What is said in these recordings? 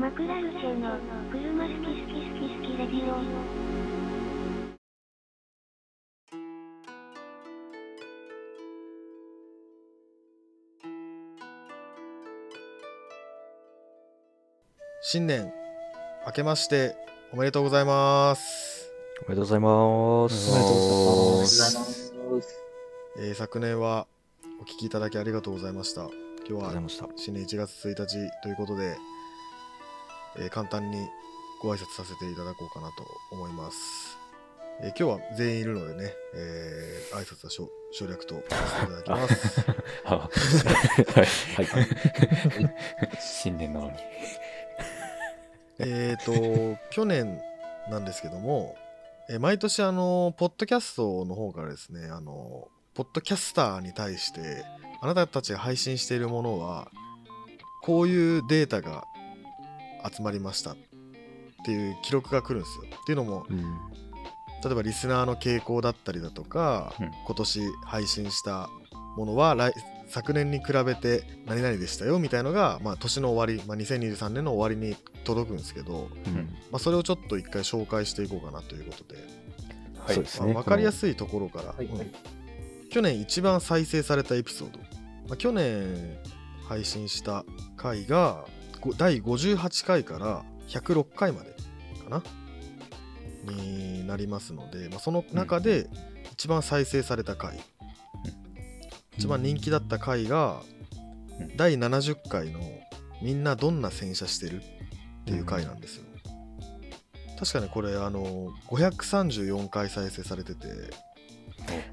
マクラルチェの車好き好き好き好きレディオ新年明けましておめでとうございます、おめでとうございます。おめでとうございます。えー昨年はお聞きいただきありがとうございました今日は。新年1月1日ということで、えー簡単にご挨拶させていただこうかなと思います、えー今日は全員いるのでね、えー挨拶は省省略とさせていただきます あはい。はい。新年なのに。えっと去年なんですけども、えー毎年あのポッドキャストの方からですねあのポッドキャスターに対してあなたたちが配信しているものはこういうデータが集まりましたっていう記録が来るんですよ。っていうのもうん。例えばリスナーの傾向だったりだとか、うん。今年配信したものは来昨年に比べて何々でしたよみたいのが、まあ、年の終わり、まあ、2023年の終わりに届くんですけど、うん。まあ、それをちょっと一回紹介していこうかなということで、はい。そうですね。まあ、分かりやすいところから、はい。うん。去年一番再生されたエピソード、まあ、去年配信した回がご第58回から106回までかな？になりますので、まあ、その中で一番再生された回、一番人気だった回がうん。第70回の「みんなどんな洗車してる?」っていう回なんですよ。確かにこれあの534回再生されてて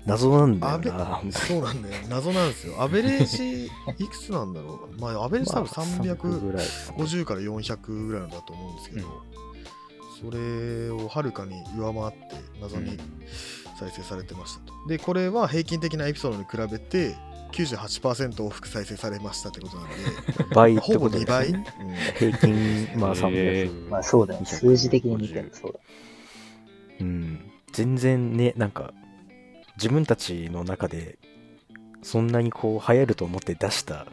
謎なんだよな。そうなんだよ謎なんですよアベレージいくつなんだろう まあアベレージ多分350ぐらいですね。から400ぐらいなんだと思うんですけど、それをはるかに上回って謎に再生されてましたと。でこれは平均的なエピソードに比べて98%往復再生されましたってことなんで 倍っほぼ2てことです倍、ね。うん平均、まあへ300。まあそうだよ。250数字的に見てもそうだ。うん。全然ね、なんか、自分たちの中で、そんなにこう、流行ると思って出した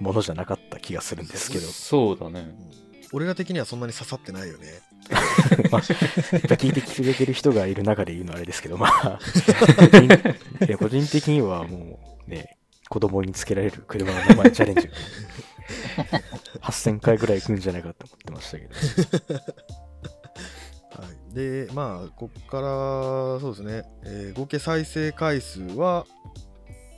ものじゃなかった気がするんですけど。そうだね。俺ら的にはそんなに刺さってないよね。まあ、聞いてくれてる人がいる中で言うのはあれですけど、まあ、個 人いや個人的にはもうね、子供につけられる車の名前チャレンジが 8000回ぐらい行くんじゃないかと思ってましたけど。はい、でまあこっからそうですね、えー合計再生回数は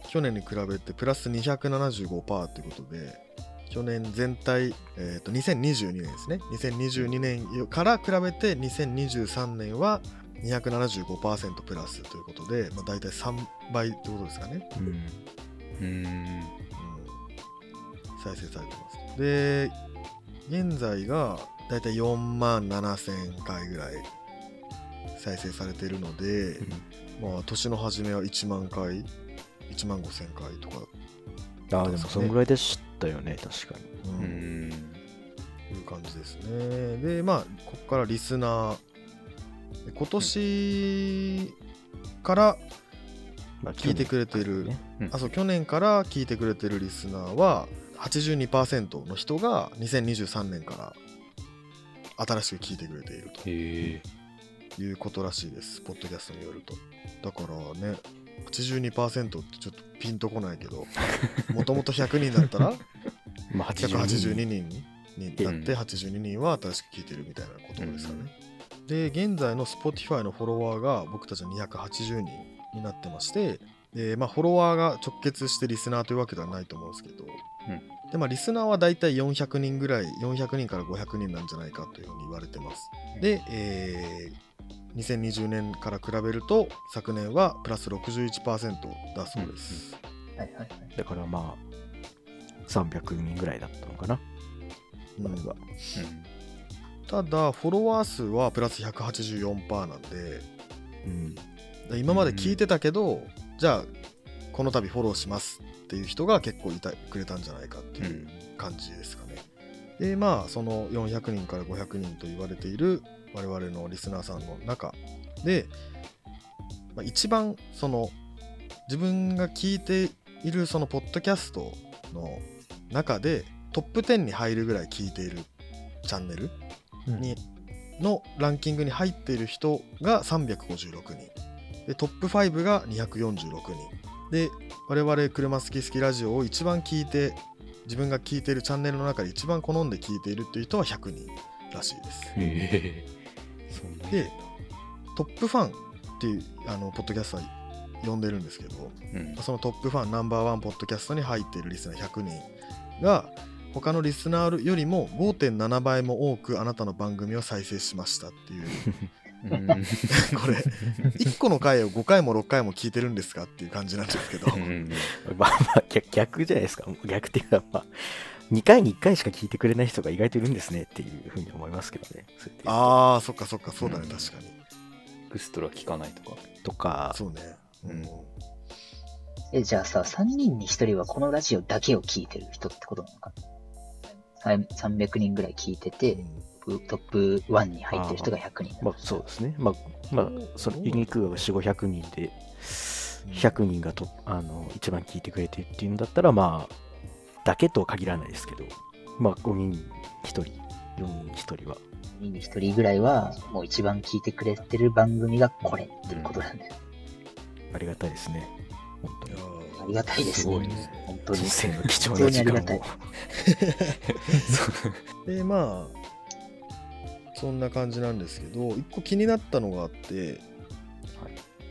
去年に比べてプラス275%ということで去年全体、えー、と2022年ですね。2022年から比べて2023年は275%プラスということで、まあ、大体3倍ってことですかね、うん。うん。うん、再生されてます。で現在が大体4万7000回ぐらい再生されてるので、まあ年の初めは1万回1万5000回とか、ああ、でもそんぐらいでしたよね、確かに。うん。うん。いう感じですね。でまあここからリスナー。で今年からまあ、聞いてくれてる、あそう去年から聞いてくれてるリスナーは82%の人が2023年から新しく聞いてくれていると。いうことらしいです、ポッドキャストによると。だからね、82%ってちょっとピンとこないけど、もともと100人だったらまあ、82 182人。人になってうん82人は新しく聞いてるみたいなことですかね。で、現在の Spotify のフォロワーが僕たちは280人になってまして、でまあ、フォロワーが直結してリスナーというわけではないと思うんですけど、でまあ、リスナーはだいたい400人ぐらい、400人から500人なんじゃないかというふうに言われてます。で、えー2020年から比べると昨年はプラス61%だそうです。はいはいはい。だからまあ、300人ぐらいだったのかな。うん前はただ、フォロワー数はプラス184%なんで、うん。で今まで聞いてたけど、じゃあこの度フォローしますっていう人が結構いたくれたんじゃないかっていう感じですかね。でまあその400人から500人と言われている我々のリスナーさんの中で、まあ、一番その自分が聞いているそのポッドキャストの中でトップ10に入るぐらい聞いているチャンネルうん。にのランキングに入っている人が356人でトップ5が246人で我々車好き好きラジオを一番聞いて自分が聞いているチャンネルの中で一番好んで聞いているっていう人は100人らしいです。へえ。でトップファンっていうあのポッドキャストは呼んでるんですけどうん。そのトップファンナンバーワンポッドキャストに入っているリスナー100人が他のリスナーよりも5.7倍も多くあなたの番組を再生しましたっていううん これ1個の回を5回も6回も聞いてるんですかっていう感じなんですけどうんまあまあ逆逆じゃないですか。逆っていうか、まあ、2回に1回しか聞いてくれない人が意外といるんですねっていうふうに思いますけどね。あーそっかそっか。そうだね。うん。確かに。エクストラ聞かないとか。とか、そうね。うん。うんえ、じゃあさ、3人に1人はこのラジオだけを聞いてる人ってことなのかな？300人ぐらい聞いてて、トップ1に入ってる人が100人。まあそうですね。まあ、まあ、そのユニークが4、500人で、100人がとあの一番聞いてくれてるっていうんだったら、まあ、だけとは限らないですけど、まあ、5人に1人、4人に1人は。4人に1人ぐらいは、もう一番聞いてくれてる番組がこれっていうことなんだよ。ありがたいですね。本当にありがたいですね。すごいね本当に人。生の貴重な時間を。でまあそんな感じなんですけど一個気になったのがあって、はい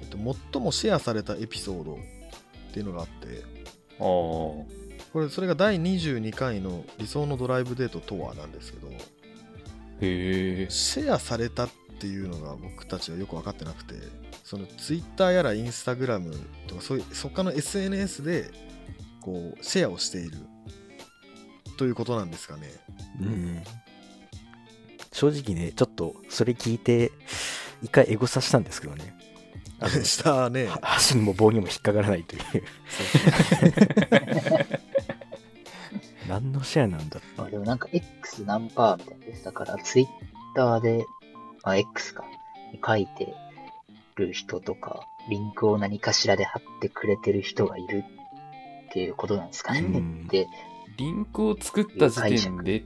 えっと、最もシェアされたエピソードっていうのがあってああ。これそれが第22回の理想のドライブデートとはなんですけどへえ。シェアされたっていうのが僕たちはよく分かってなくてそのツイッターやらインスタグラムとかそういう他の SNS でこうシェアをしているということなんですかねうん正直ね、ちょっとそれ聞いて、一回エゴサしたんですけどね。あの したねは箸にも棒にも引っかからないという。シェアなんだってまあでもなんか X 何パーみたいなです。だからツイッターで、まあ X か、に書いてる人とか、リンクを何かしらで貼ってくれてる人がいるっていうことなんですかね。うんで、リンクを作った時点で、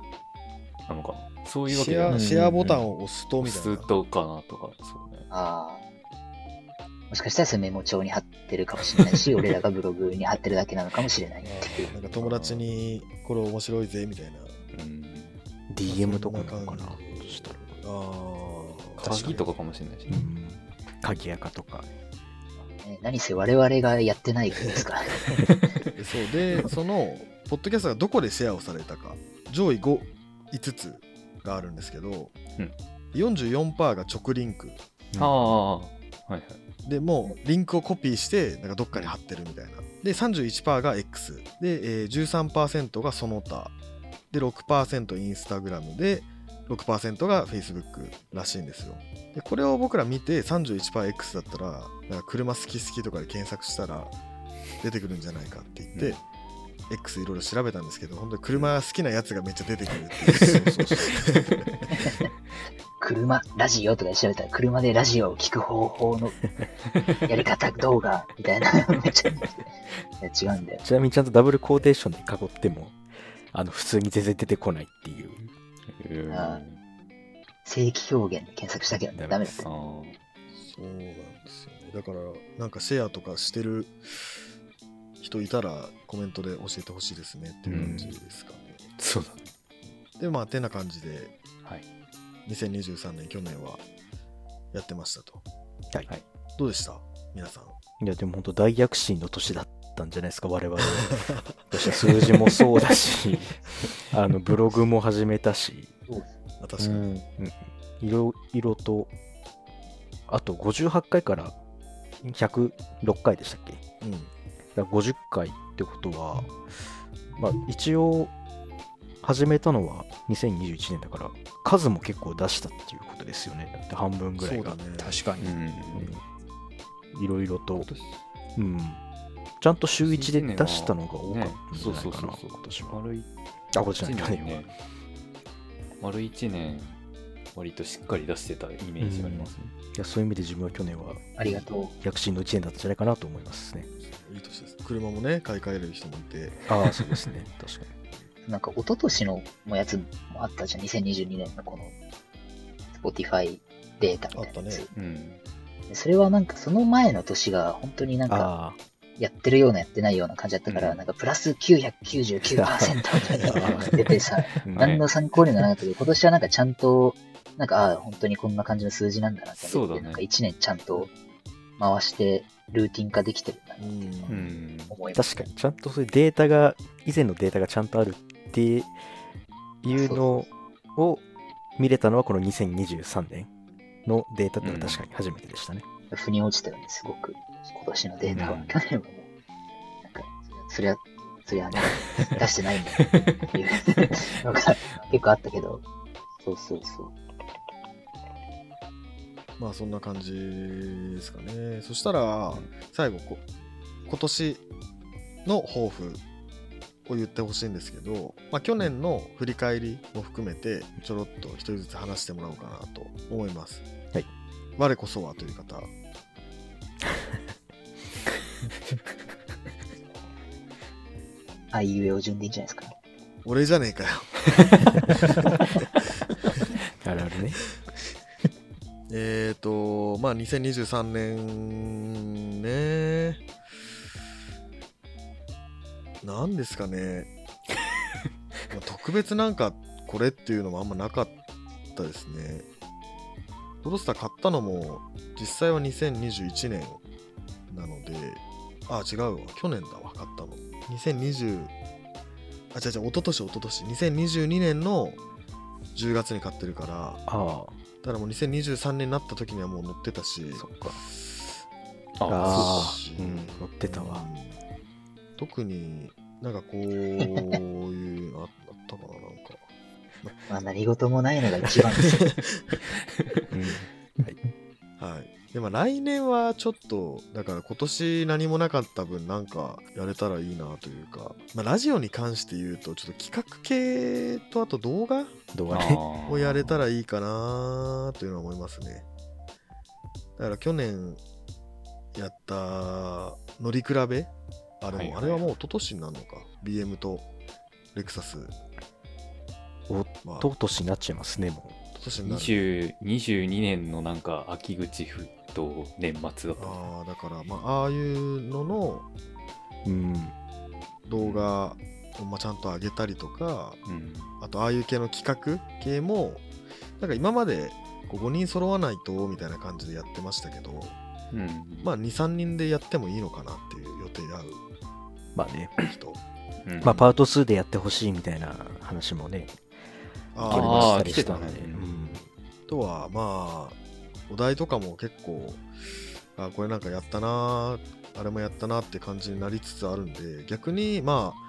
なのかなそういうわシけシェアボタンを押すとみたいな押すとかなとか、そうね。ああ、もしかしたらそれメモ帳に貼ってるかもしれないし、俺らがブログに貼ってるだけなのかもしれないっていう。なんか友達にこれ面白いぜみたいなうん。DM とかなのかなそんな感じそしたら。あ鍵とかかもしれないしね。うん。とか。ね何せ我々がやってないですから。で そうでそのポッドキャストがどこでシェアをされたか上位 5, 5つがあるんですけど、うん44%が直リンクああ。はいはい。でもうリンクをコピーしてなんかどっかに貼ってるみたいな。で31%が X で、えー、13%がその他。で6%インスタグラムで6%が Facebook らしいんですよ。でこれを僕ら見て 31%X だったらなんか車好き好きとかで検索したら出てくるんじゃないかって言って、うん X いろいろ調べたんですけど本当に車が好きなやつがめっちゃ出てくるっていう 車、ラジオとかで調べたら、車でラジオを聞く方法の やり方動画みたいな、めっちゃいや違うんだよ。ちなみにちゃんとダブルコーテーションで囲っても、あの、普通に全然出てこないっていう。うんあー正規表現で検索したけどね、ダメだった。そうなんですよね。だから、なんかシェアとかしてる人いたらコメントで教えてほしいですねっていう感じですかね。そうだね。で、まあ、てな感じで、はい。2023年、去年はやってましたと。はい。はいどうでした？皆さん。いや、でも本当大躍進の年だったんじゃないですか、我々。私は数字もそうだし、あの、ブログも始めたし、あ確かに。うん、いろいろと、あと58回から106回でしたっけ？うん。だから50回ってことは、まあ、一応始めたのは2021年だから数も結構出したっていうことですよねだって半分ぐらいうがね。確かに。うん。いろいろとうん、ちゃんと週1で出したのが多かったんじそうゃないかな、そうそうそう。今年は丸いあこっち一なん。丸1年、割としっかり出してたイメージがありますね。いやそういう意味で自分は去年はありがとう。躍進の1年だったんじゃないかなと思いますねいい年です。車もね、買い替える人もいて、ああそうですね確かになんか一昨年のもやつもあったじゃん。2022年のこの Spotify データみたいなやつ。あっうん。でそれはなんかその前の年が本当になんかあやってるようなやってないような感じだったから、うんなんかプラス999%みたいなのが出てさ、何の参考にもならなかったけど、今年はなんかちゃんと、なんか、ああ、本当にこんな感じの数字なんだなって思って、そうだねなんか1年ちゃんと回してルーティン化できてるんだなうんうん。思います。確かに、ちゃんとそういうデータが、以前のデータがちゃんとあるっていうのを見れたのは、この2023年のデータってのは確かに初めてでしたね。腑に落ちたよね、すごく。今年のデータは。うん去年はもう、なんか、そりゃ、そりゃね、出してないんだっていうのが結構あったけど、そうそうそう。まあそんな感じですかね。そしたら、最後こ、今年の抱負を言ってほしいんですけど、まあ、去年の振り返りも含めて、ちょろっと一人ずつ話してもらおうかなと思います。はい。我こそはという方。あいうえお順でいいんじゃないですか。俺じゃねえかよ。あるあるね。えーと、まあ2023年なんですかね、まあ特別なんかこれっていうのもあんまなかったですね。ロドスター買ったのも実際は2021年なので、あ、違うわ、去年だわ、買ったの。2020、あ、違う違う、一昨年一昨年。2022年の10月に買ってるから、あだからもう2023年になった時にはもう乗ってたし、あ、そっか。ああ。うん乗ってたわ。うん特になんかこういうのあったかな、なんか。まあ何事もないのが一番です。うん。はい。でも来年はちょっと、だから今年何もなかった分なんかやれたらいいなというか、まあ、ラジオに関して言うと、ちょっと企画系とあと動画動画ね。をやれたらいいかなというのは思いますね。だから去年やった乗り比べあれも、あれはもう一昨年になるのか BM とレクサスおはとうとしになっちゃいますね、も一昨年になる20 22年のなんか秋口ふと年末だった。ああだからまあああいうののう。うん。動画をまあちゃんと上げたりとかうん。あとああいう系の企画系もなんか今までこう5人揃わないとみたいな感じでやってましたけどうん。まあ23人でやってもいいのかなっていう予定で会まあね。う人うんまあ、パート2でやってほしいみたいな話もね、あありましたりしたので。ねうんあとはまあお題とかも結構あこれなんかやったなあれもやったなって感じになりつつあるんで逆にまあ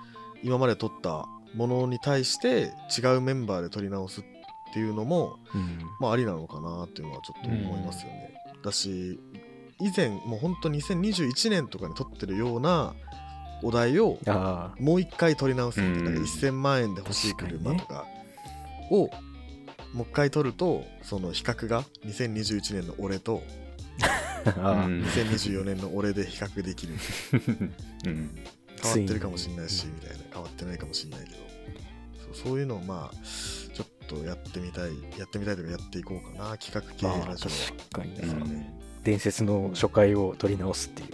今まで撮ったものに対して違うメンバーで撮り直すっていうのもうん。まあありなのかなっていうのはちょっと思いますよね。だし以前もう本当2021年とかに撮ってるようなお題をあもう一回撮り直すみたいな、うんなん。か1000万円で欲しい車とかをもう一回撮るとその比較が2021年の俺と あ。あ。あうん。2024年の俺で比較できる。うん。変わってるかもしれないしみたいな。変わってないかもしれないけど。そういうのをまあちょっとやってみたいやってみたいとかやっていこうかな。企画系まあ、ラジオ。は。確かにね。よね伝説の初回を取り直すっていう。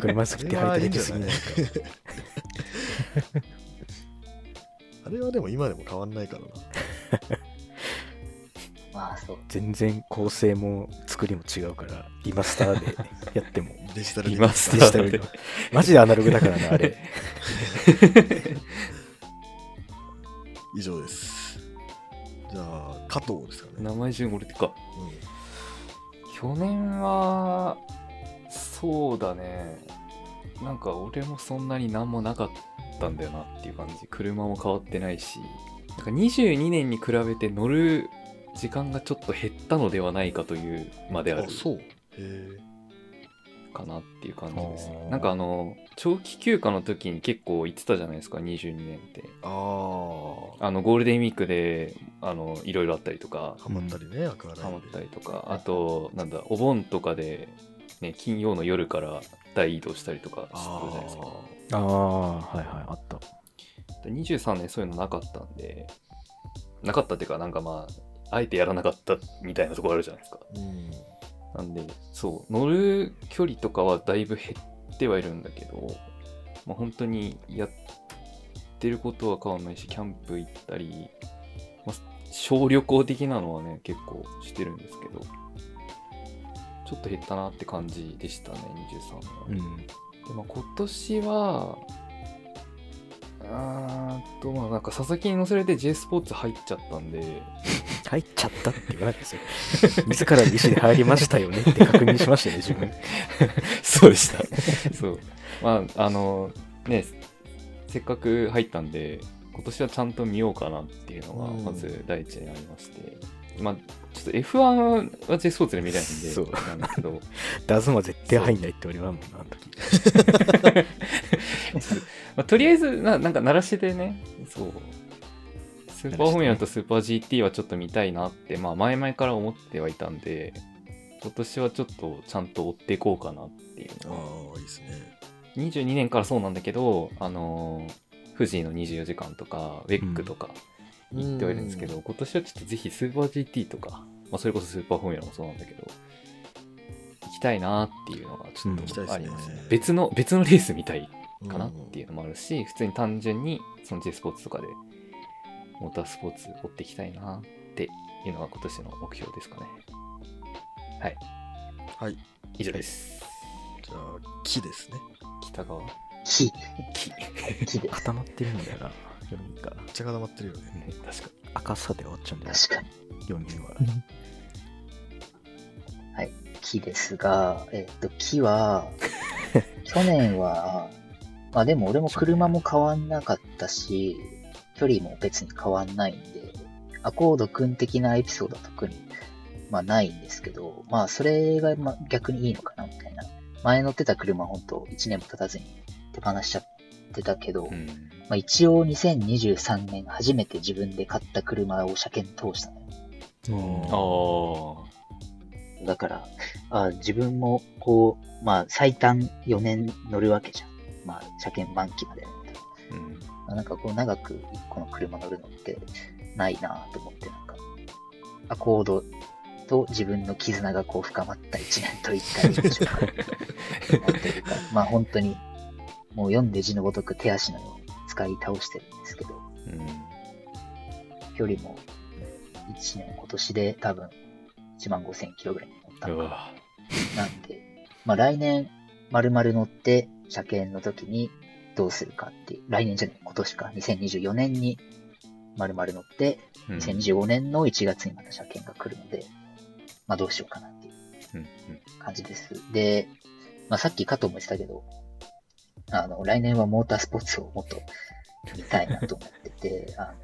車好きって張り手できすぎないか。あれはでも今でも変わんないからな。まあそう。全然構成も作りも違うから、リマスターでやっても。デジタルリマスターデジタルで。マジでアナログだからな、あれ。以上です。じゃあ、加藤ですかね。名前順俺ってか。う去年は、そうだね。なんか俺もそんなになんもなかったんだよなっていう感じ。車も変わってないし。なんか22年に比べて乗る時間がちょっと減ったのではないかというまでん、あるあ、そう。へえ。かなっていう感じですなんかあの長期休暇の時に結構行ってたじゃないですか22年って。ああのゴールデンウィークであのいろいろあったりとか。あ、ハマったりね、アクアライブハマったりとか。あとなんだお盆とかで、ね、金曜の夜から大移動したりとかしてたじゃないですか。ああ、はいはい、あった。で23年そういうのなかったんで、なかったっていうか、なんかまあ、あえてやらなかったみたいなところあるじゃないですか。うんなんで、そう、乗る距離とかはだいぶ減ってはいるんだけど、まあ、本当にやってることは変わんないし、キャンプ行ったり、まあ、小旅行的なのはね、結構してるんですけど、ちょっと減ったなって感じでしたね、23年は。うん。でまあ、今年は、あーっと、まあなんか佐々木に乗せられて J スポーツ入っちゃったんで、入っちゃったって言わないですよ。自らの意思で入りましたよねって確認しましたよね、自分。そうでした。そう。まあ、あの、ね、せっかく入ったんで、今年はちゃんと見ようかなっていうのが、うんまず第一にありまして、まあ、ちょっと F1 は J スポーツで見たいんで、そうなんですけど、ダズマ絶対入んないって俺はもんな、あの時。まあ、とりあえずな、なんか鳴らしでね、そう。スーパーフォーミュラとスーパー GT はちょっと見たいなって、まあ前々から思ってはいたんで、今年はちょっとちゃんと追っていこうかなっていう。あのはあいいですね。22年からそうなんだけど、あのー富士の24時間とか、ウェックとか行ってはいるんですけど、今年はちょっとぜひスーパー GT とか、まあ、それこそスーパーフォーミュラもそうなんだけど、行きたいなっていうのがちょっとありますね。別の、別のレース見たいかなっていううのもあるし、普通に単純にその J スポーツとかで、モータースポーツ追っていきたいなっていうのが今年の目標ですかね。はい。んはい以上です。じゃあ木ですね北川。木、木。固まってるんだよな、4人が。めっちゃ固まってるよねね、確か赤さで終わっちゃうんだよ、確かに。4人は。木ですが、えっと、木は、去年は、まあでも俺も車も変わんなかったし、距離も別に変わんないんで、アコード君的なエピソードは特に、まあないんですけど、まあそれがまあ逆にいいのかなみたいな。前乗ってた車本当1年も経たずに手放しちゃってたけど、うん。まあ一応2023年初めて自分で買った車を車検通したのよ。ああ。だから、あ自分もこう、まあ最短4年乗るわけじゃん。まあ車検満期まで。うん。まあなんかこう長く1個の車乗るのってないなと思って、なんか、アコードと自分の絆がこう深まった1年と1回でしょうか。なんていうか、まあ本当に、もう読んで字のごとく手足のように使い倒してるんですけど、うん。距離も1年、今年で多分1万5000キロぐらい乗ったのかな。なんで、まあ来年、丸々乗って、車検の時にどうするかっていう、来年じゃない、今年か、2024年に丸々乗って、うん2025年の1月にまた車検が来るので、まあどうしようかなっていううん感じです。で、まあさっき加藤も言ってたけど、あの、来年はモータースポーツをもっと見たいなと思ってて、あの、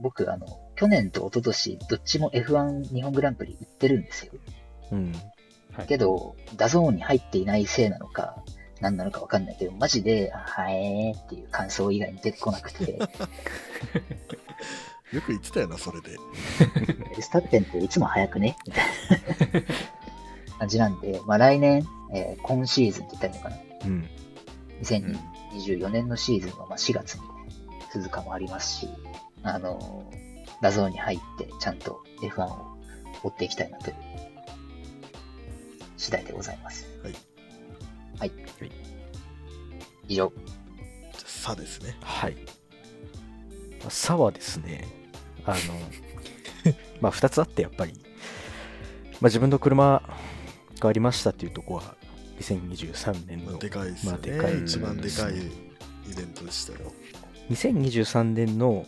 僕、あの、去年と一昨年どっちも F1 日本グランプリ行ってるんですよ。うん。はいけど、 DAZN に入っていないせいなのか、何なのかわかんないけど、マジで、あはえーっていう感想以外に出てこなくて、よく言ってたよなそれでフェルスタッペンっていつも早くねみたいな感じなんで、まあ来年、えー今シーズンって言ったらいいのかなうん。2024年のシーズンはまあ4月に鈴鹿もありますし、あのー、 DAZN に入ってちゃんと F1 を追っていきたいなという次第でございます。はい。はい。はい以上。じゃあさですね。はい。まあ差はですね、あの、まあ、2つあって、やっぱり、まあ、自分の車変わりましたっていうところは、2023年のまあでかいですよね、まあでかい。一番でかいイベントでしたよ。2023年の、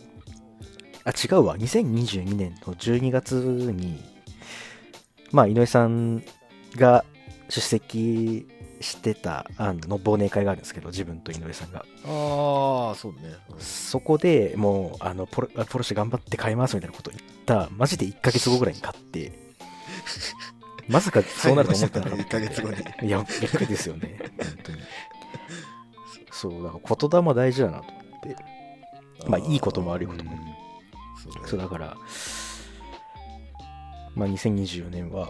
あ、違うわ、2022年の12月に、まあ、井上さんが出席してたあの忘年会があるんですけど、自分と井上さんが。ああそうねそこでもうあのポロ、ポルシェ頑張って買いますみたいなことを言った、マジで1ヶ月後ぐらいに買って、まさかそうなると思ったんで。1ヶ月後にいや、びっくりですよね、本当に。そう、だから言霊大事だなと思って。まあ、いいことも悪いことも。そうねそうだから、まあ、2024年は、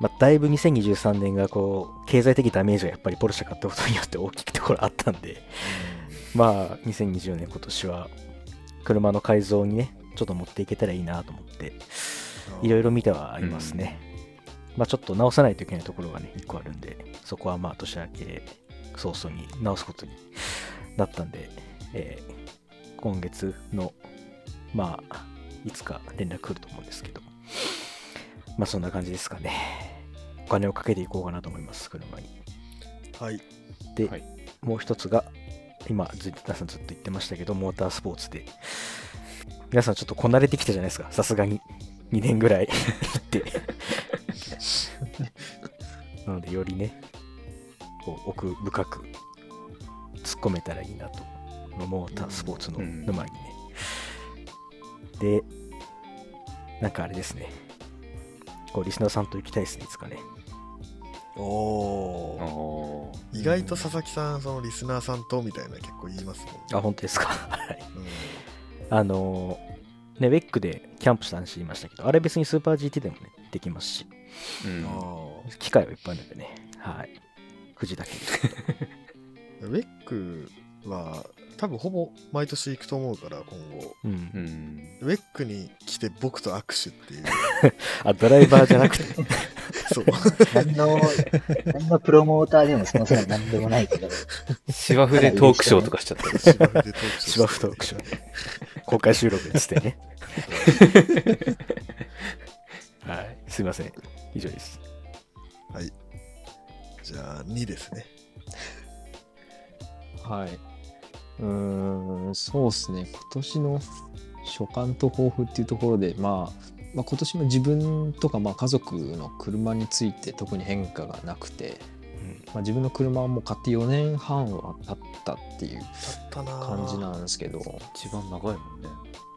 まあ、だいぶ2023年がこう経済的ダメージがやっぱりポルシェ買ったことによって大きいところあったんで、まあ、2020年今年は、車の改造にね、ちょっと持っていけたらいいなと思って、いろいろ見てはありますね。まあ、ちょっと直さないといけないところがね、1個あるんで、そこはまあ、年明け早々に直すことになったんで、えー今月の、まあ、いつか連絡来ると思うんですけど、まあ、そんな感じですかね。お金をかけていこうかなと思います、車に。はい。で、はいもう一つが、今、ず皆さんずっと言ってましたけど、モータースポーツで、皆さんちょっとこなれてきたじゃないですか、さすがに。2年ぐらい 行って。なので、よりね、こう奥深く突っ込めたらいいなと、このモータースポーツのうん沼にね。で、なんかあれですね、こうリスナーさんと行きたいですね、いつかね。おあお。ー意外と佐々木さん、そのリスナーさんとみたいな結構言いますもんね。あ、本当ですか？はい。うんあのーね、ウェックでキャンプした話言いましたけど、あれ別にスーパー GT でもね、できますし、うんあ機械はいっぱいあるんでね、はい。富士だけ。ウェックは多分ほぼ毎年行くと思うから、今後。うんう。んウェックに来て僕と握手っていう。あ、ドライバーじゃなくて、そう。何の、何のプロモーターでもそもそも何でもないけど、芝生でトークショーとかしちゃったり芝生でトークショー芝生トークショーで、公開収録ですってね。はい。すいません。以上です。はい。じゃあ、2ですね。はい。うーん、そうですね。今年の所感と抱負っていうところで、まあ、まあ、今年も自分とかまあ家族の車について特に変化がなくて、まあ、自分の車はもう買って4年半は経ったっていう感じなんですけど、一番長いもんね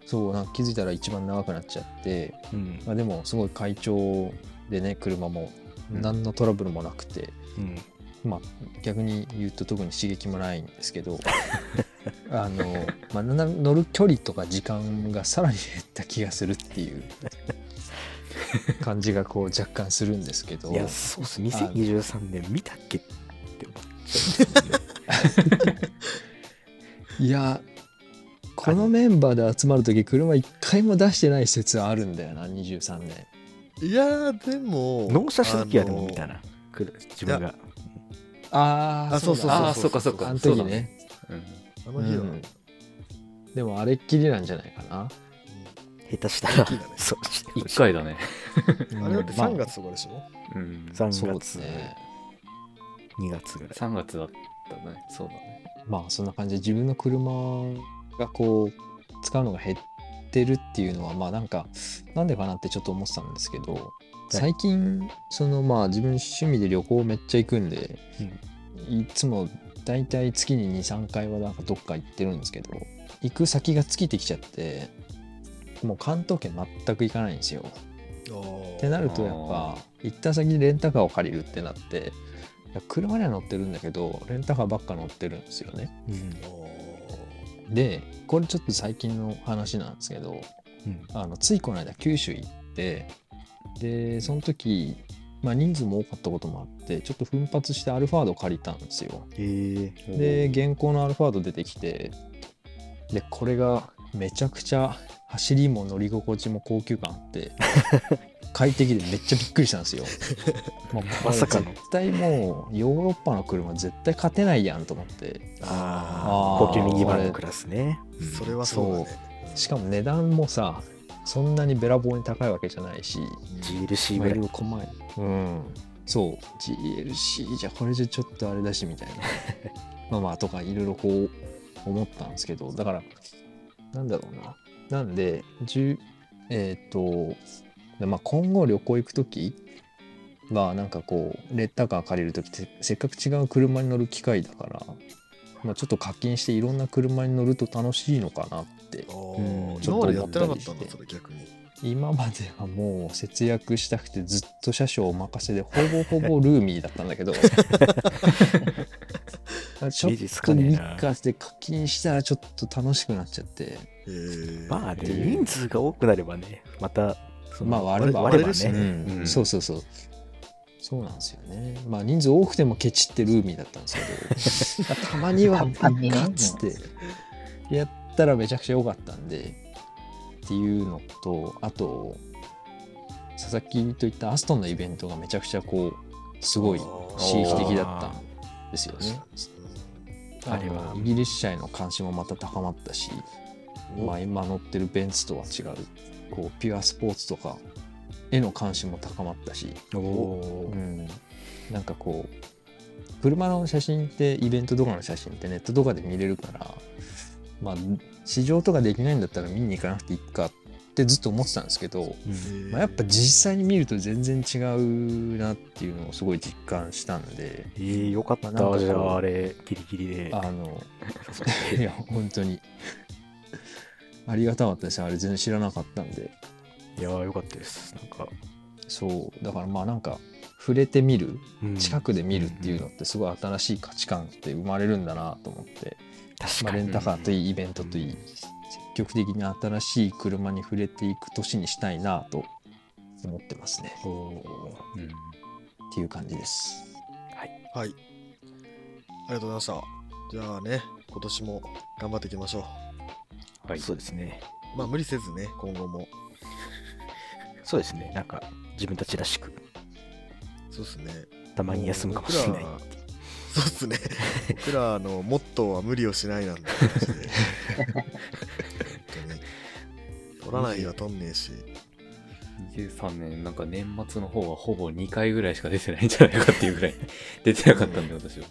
そう、なんか気づいたら一番長くなっちゃって、うん。まあ、でもすごい快調でね、車もうん何のトラブルもなくて、うん。まあ、逆に言うと特に刺激もないんですけど あの、まあ、な乗る距離とか時間がさらに減った気がするっていう感じがこう若干するんですけどいや、そうっす。2023年見たっけって思っちゃうんですよね。いやこのメンバーで集まる時車一回も出してない説あるんだよな23年いやー、でも。納車した時はでも見たな。な。くる自分が。ああそうそうだ。ああそっかそっか。あのそうだ時ね。うん。あの日は。うん。でもあれっきりなんじゃないかな。下手したら。そうしてほしい一回だね。あれだってまあ。3月とかでしょ、うん。3そうで月、すね。2月ぐらい。3月だったね。そうだね。まあそんな感じで自分の車がこう使うのが減ってるっていうのはまあなんかなんでかなってちょっと思ってたんですけど最近そのまあ自分趣味で旅行めっちゃ行くんでいつも大体月に23回はなんかどっか行ってるんですけど行く先が尽きてきちゃってもう関東圏全く行かないんですよ。っってなるとやっぱ行った先にレンタカーを借りるってなっていや車には乗ってるんだけどレンタカーばっか乗ってるんですよね。うん。でこれちょっと最近の話なんですけどうん。あのついこの間九州行ってでその時、まあ、人数も多かったこともあってちょっと奮発してアルファード借りたんですよ。えー、で現行のアルファード出てきてでこれがめちゃくちゃ走りも乗り心地も高級感あって 快適でめっちゃびっくりしたんですよ。まさかの絶対もうヨーロッパの車絶対勝てないやんと思ってああ高級ミニバンのクラスね。うんそれはそうだね。しかも値段もさそんなにべらぼうに高いわけじゃないし。GLC まあぐらい。うん。そう。GLC じゃこれじゃちょっとあれだしみたいな。まあまあとかいろいろこう思ったんですけど。だからなんだろうな。なんで10えっ、とでまあ今後旅行行く時はなんかこうレッタカー借りる時ってせっかく違う車に乗る機会だから、まあ、ちょっと課金していろんな車に乗ると楽しいのかなってあうんー今までやってなかったんだ、ちょっとそれ逆に。今まではもう節約したくてずっと車掌お任せでほぼほぼルーミーだったんだけど ちょっとかねえなミッカーで課金したらちょっと楽しくなっちゃって。えー。まあね、人数が多くなればね、また、まあ割れば割ればね。うんうん。そうそうそうそうなんですよね。まあ人数多くてもケチってる海だったんですけど、たまにはかつってやったらめちゃくちゃ良かったんで、っていうのと、あと、佐々木といったアストンのイベントがめちゃくちゃこう、すごい刺激的だったんですよね。あれは。のイギリス車への関心もまた高まったし、まあ、今乗ってるベンツとは違うこうピュアスポーツとかへの関心も高まったし、う。ん、なんかこう車の写真ってイベントとかの写真ってネットとかで見れるからまあ試乗とかできないんだったら見に行かなくていいかってずっと思ってたんですけど、うん。まあ、やっぱ実際に見ると全然違うなっていうのをすごい実感したんで。えー、よかった。まあなじゃあ、あれ、ギリギリで。あのいや本当に。ありがたかったです。あれ全然知らなかったんでいやー、よかったです。なんか、そうだからまあなんか触れてみるうん近くで見るっていうのってすごい新しい価値観って生まれるんだなと思って、まあ、確かに。レンタカーといいイベントといい積極的に新しい車に触れていく年にしたいなと思ってますねうんっていう感じですはい。ありがとうございました。じゃあね、今年も頑張っていきましょはいそうですね。う。まあ無理せずね、今後も。そうですね。なんか、自分たちらしく、そうですね。たまに休むかもしれない。僕らそうっすね。僕らのモットーは無理をしないなんて話で。本当に。取らない日は取んねえし。23年なんか年末の方はほぼ2回ぐらいしか出てないんじゃないかっていうぐらい 出てなかったんで私は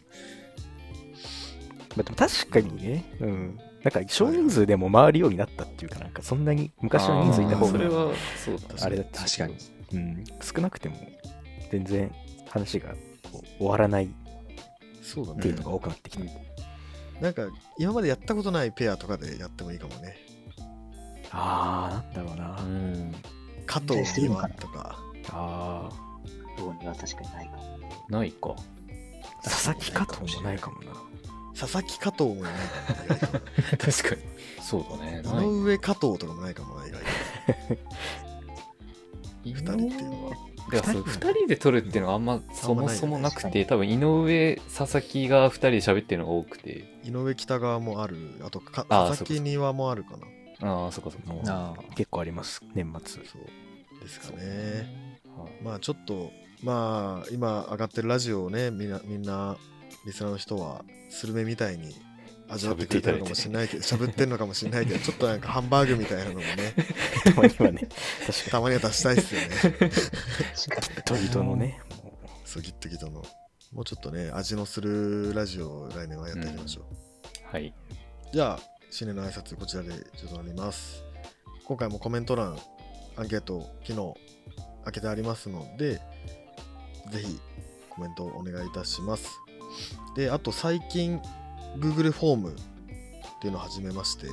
まあ、でも確かにね、うん。なんか少人数でも回るようになったっていうか、なんかそんなに昔の人数いた方がそれはそうだあれだった確かに。うん、少なくても全然話が終わらないっそうだねていうの。が多くなってきた。なんか今までやったことないペアとかでやってもいいかもね。ああ、なんだろうな。うん加藤美和とか。あどうには確かにないかも。ないかあ、佐々木加藤もないかもな。佐々木加藤もいないかも意外と確かにそうだねない井上加藤とかもないかもな、意外と。二二人っていうのは。だからそう2人で撮るっていうのはあんまそもそもなくて多分井上佐々木が2人で喋ってるのが多くて井上北川もある。あと佐々木庭もあるかな。ああそっかそっか、あ結構あります、年末。そうですかね。はいまあちょっと、まあ今上がってるラジオをね、みんな、みんな、リスナーの人は、スルメみたいに味わってくれてるのかもしれないけど、しゃぶってるのかもしれないけど、ちょっとなんかハンバーグみたいなのもね、たまにはね、たまには出したいっすよね。確かに。に、人々のね、もそう、ギットギトの。もうちょっとね、味のするラジオを来年はやっていきましょう。はいじゃあ、新年の挨拶こちらでちょっとなります。今回もコメント欄、アンケート、機能、開けてありますので、ぜひコメントをお願いいたします。で、あと最近、Google フォームっていうのを始めまして、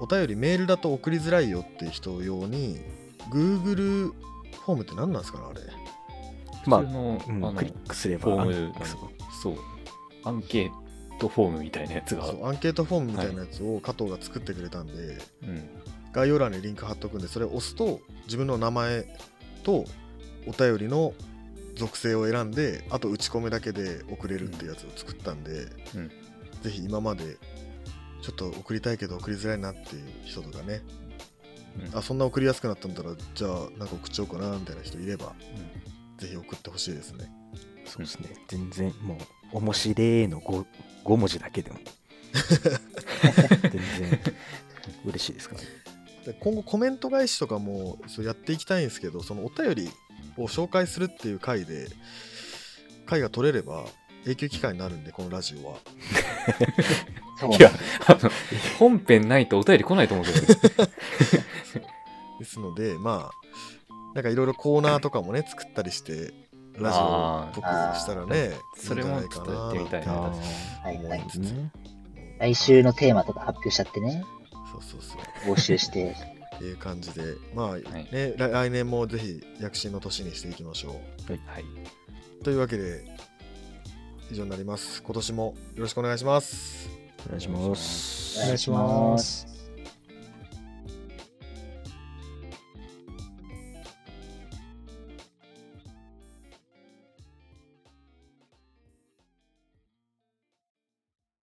お便りメールだと送りづらいよっていう人用に、Google フォームって何なんですかね、あれ。う、まあ、普通の,、うんあのクリックすれば、フォームそうアンケートフォームみたいなやつがそうアンケートフォームみたいなやつを加藤が作ってくれたんで、うん概要欄にリンク貼っとくんでそれを押すと自分の名前とお便りの属性を選んであと打ち込むだけで送れるってやつを作ったんで、うん。ぜひ今までちょっと送りたいけど送りづらいなっていう人とかね、うん。あそんな送りやすくなったんだらじゃあなんか送っちゃおうかなみたいな人いればぜひ送ってほしいですね。そうですね。全然、もう、面白いの 5, 5文字だけでも、全然、嬉しいですから。ね。で今後コメント返しとかもそうやっていきたいんですけどそのお便りを紹介するっていう回で回が取れれば永久期間になるんでこのラジオは。いやあの本編ないとお便り来ないと思うけど ですのでまあなんかいろいろコーナーとかもね作ったりしてラジオっぽくしたらねそれもちょっとやってみたいな。なんてはいはい思い。つつね。来週のテーマとか発表しちゃってね、そうそうそう。募集して。っていう感じでまあ、い。ね来来年もぜひ躍進の年にしていきましょはい、うというわけで以上になります。今年もよろしくお願いします。お願いします。お願いします